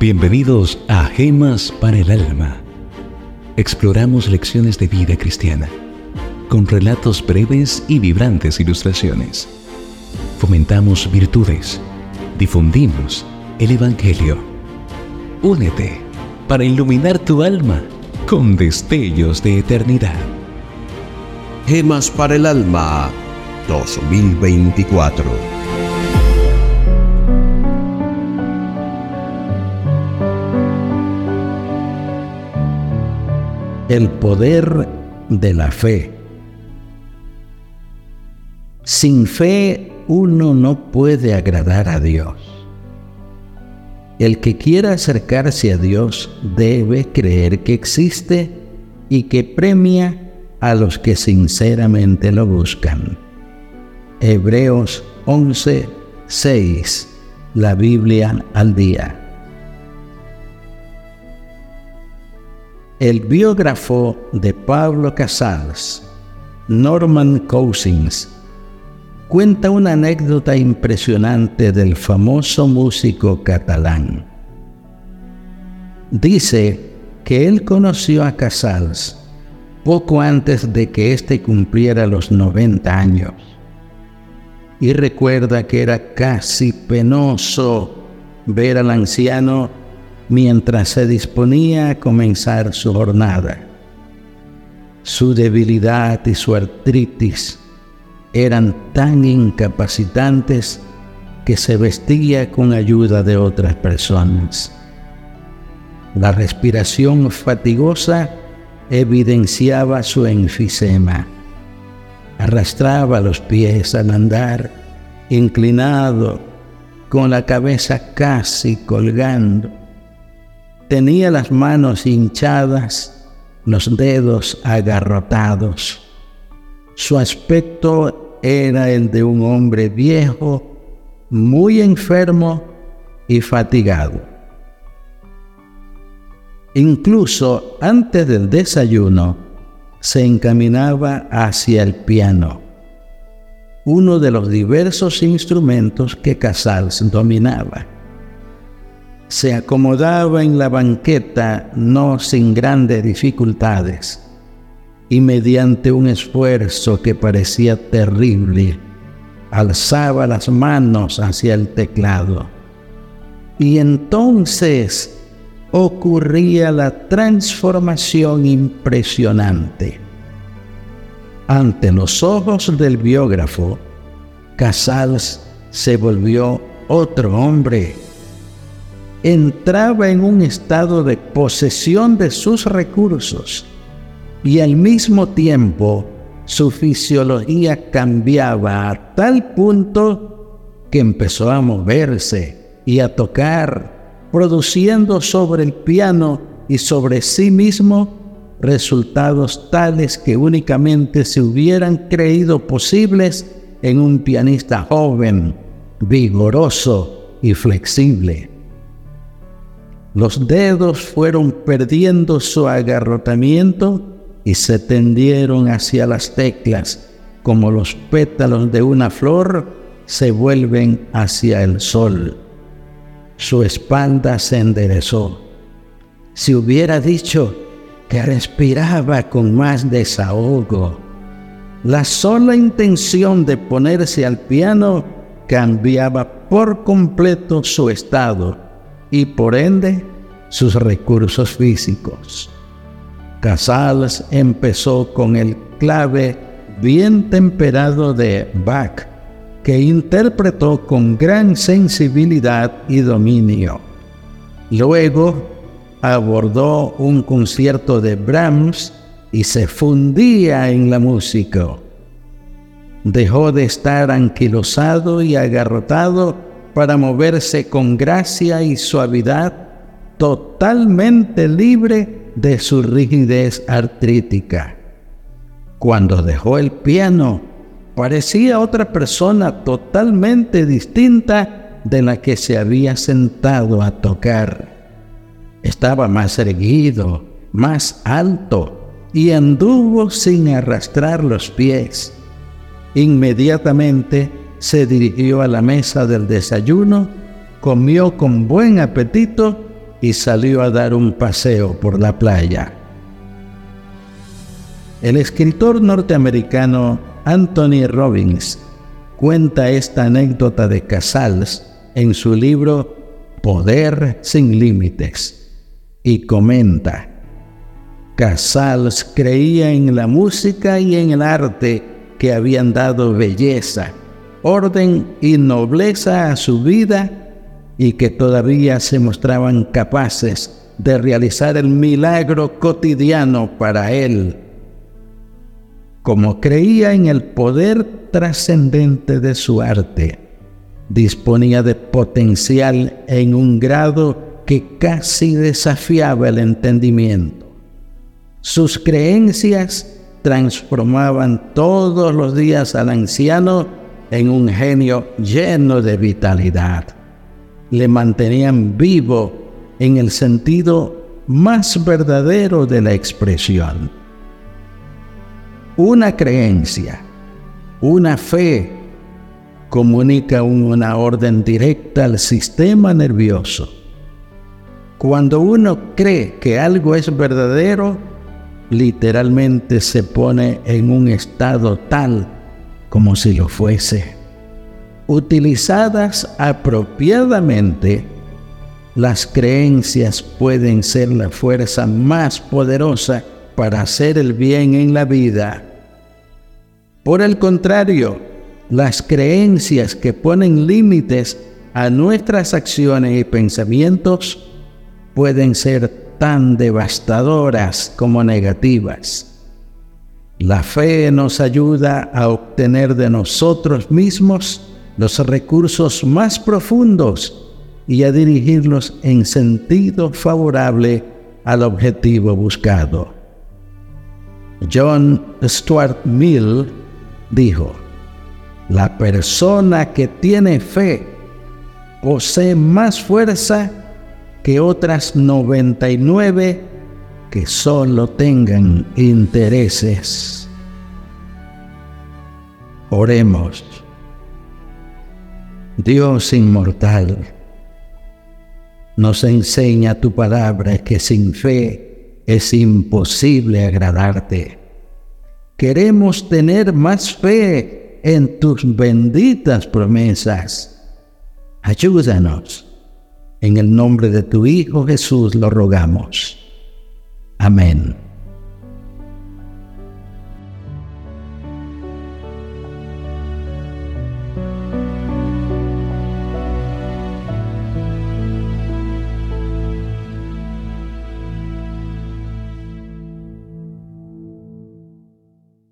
Bienvenidos a Gemas para el Alma. Exploramos lecciones de vida cristiana con relatos breves y vibrantes ilustraciones. Fomentamos virtudes, difundimos el Evangelio. Únete para iluminar tu alma con destellos de eternidad. Gemas para el Alma 2024. El poder de la fe. Sin fe uno no puede agradar a Dios. El que quiera acercarse a Dios debe creer que existe y que premia a los que sinceramente lo buscan. Hebreos 11, 6, la Biblia al día. El biógrafo de Pablo Casals, Norman Cousins, cuenta una anécdota impresionante del famoso músico catalán. Dice que él conoció a Casals poco antes de que éste cumpliera los 90 años y recuerda que era casi penoso ver al anciano mientras se disponía a comenzar su jornada. Su debilidad y su artritis eran tan incapacitantes que se vestía con ayuda de otras personas. La respiración fatigosa evidenciaba su enfisema. Arrastraba los pies al andar, inclinado, con la cabeza casi colgando. Tenía las manos hinchadas, los dedos agarrotados. Su aspecto era el de un hombre viejo, muy enfermo y fatigado. Incluso antes del desayuno, se encaminaba hacia el piano, uno de los diversos instrumentos que Casals dominaba. Se acomodaba en la banqueta no sin grandes dificultades y mediante un esfuerzo que parecía terrible, alzaba las manos hacia el teclado. Y entonces ocurría la transformación impresionante. Ante los ojos del biógrafo, Casals se volvió otro hombre. Entraba en un estado de posesión de sus recursos y al mismo tiempo su fisiología cambiaba a tal punto que empezó a moverse y a tocar produciendo sobre el piano y sobre sí mismo resultados tales que únicamente se hubieran creído posibles en un pianista joven, vigoroso y flexible. Los dedos fueron perdiendo su agarrotamiento y se tendieron hacia las teclas como los pétalos de una flor se vuelven hacia el sol su espalda se enderezó. Si hubiera dicho que respiraba con más desahogo, la sola intención de ponerse al piano cambiaba por completo su estado y por ende sus recursos físicos. Casals empezó con el clave bien temperado de Bach que interpretó con gran sensibilidad y dominio. Luego abordó un concierto de Brahms y se fundía en la música. Dejó de estar anquilosado y agarrotado para moverse con gracia y suavidad, totalmente libre de su rigidez artrítica. Cuando dejó el piano, Parecía otra persona totalmente distinta de la que se había sentado a tocar. Estaba más erguido, más alto y anduvo sin arrastrar los pies. Inmediatamente se dirigió a la mesa del desayuno, comió con buen apetito y salió a dar un paseo por la playa. El escritor norteamericano Anthony Robbins cuenta esta anécdota de Casals en su libro Poder sin Límites y comenta, Casals creía en la música y en el arte que habían dado belleza, orden y nobleza a su vida y que todavía se mostraban capaces de realizar el milagro cotidiano para él. Como creía en el poder trascendente de su arte, disponía de potencial en un grado que casi desafiaba el entendimiento. Sus creencias transformaban todos los días al anciano en un genio lleno de vitalidad le mantenían vivo en el sentido más verdadero de la expresión. Una creencia, una fe, comunica una orden directa al sistema nervioso. Cuando uno cree que algo es verdadero, literalmente se pone en un estado tal como si lo fuese utilizadas apropiadamente, las creencias pueden ser la fuerza más poderosa para hacer el bien en la vida. Por el contrario, las creencias que ponen límites a nuestras acciones y pensamientos pueden ser tan devastadoras como negativas. La fe nos ayuda a obtener de nosotros mismos los recursos más profundos y a dirigirlos en sentido favorable al objetivo buscado. John Stuart Mill dijo, la persona que tiene fe posee más fuerza que otras 99 que solo tengan intereses. Oremos. Dios inmortal, nos enseña tu palabra que sin fe es imposible agradarte. Queremos tener más fe en tus benditas promesas. Ayúdanos. En el nombre de tu Hijo Jesús lo rogamos. Amen.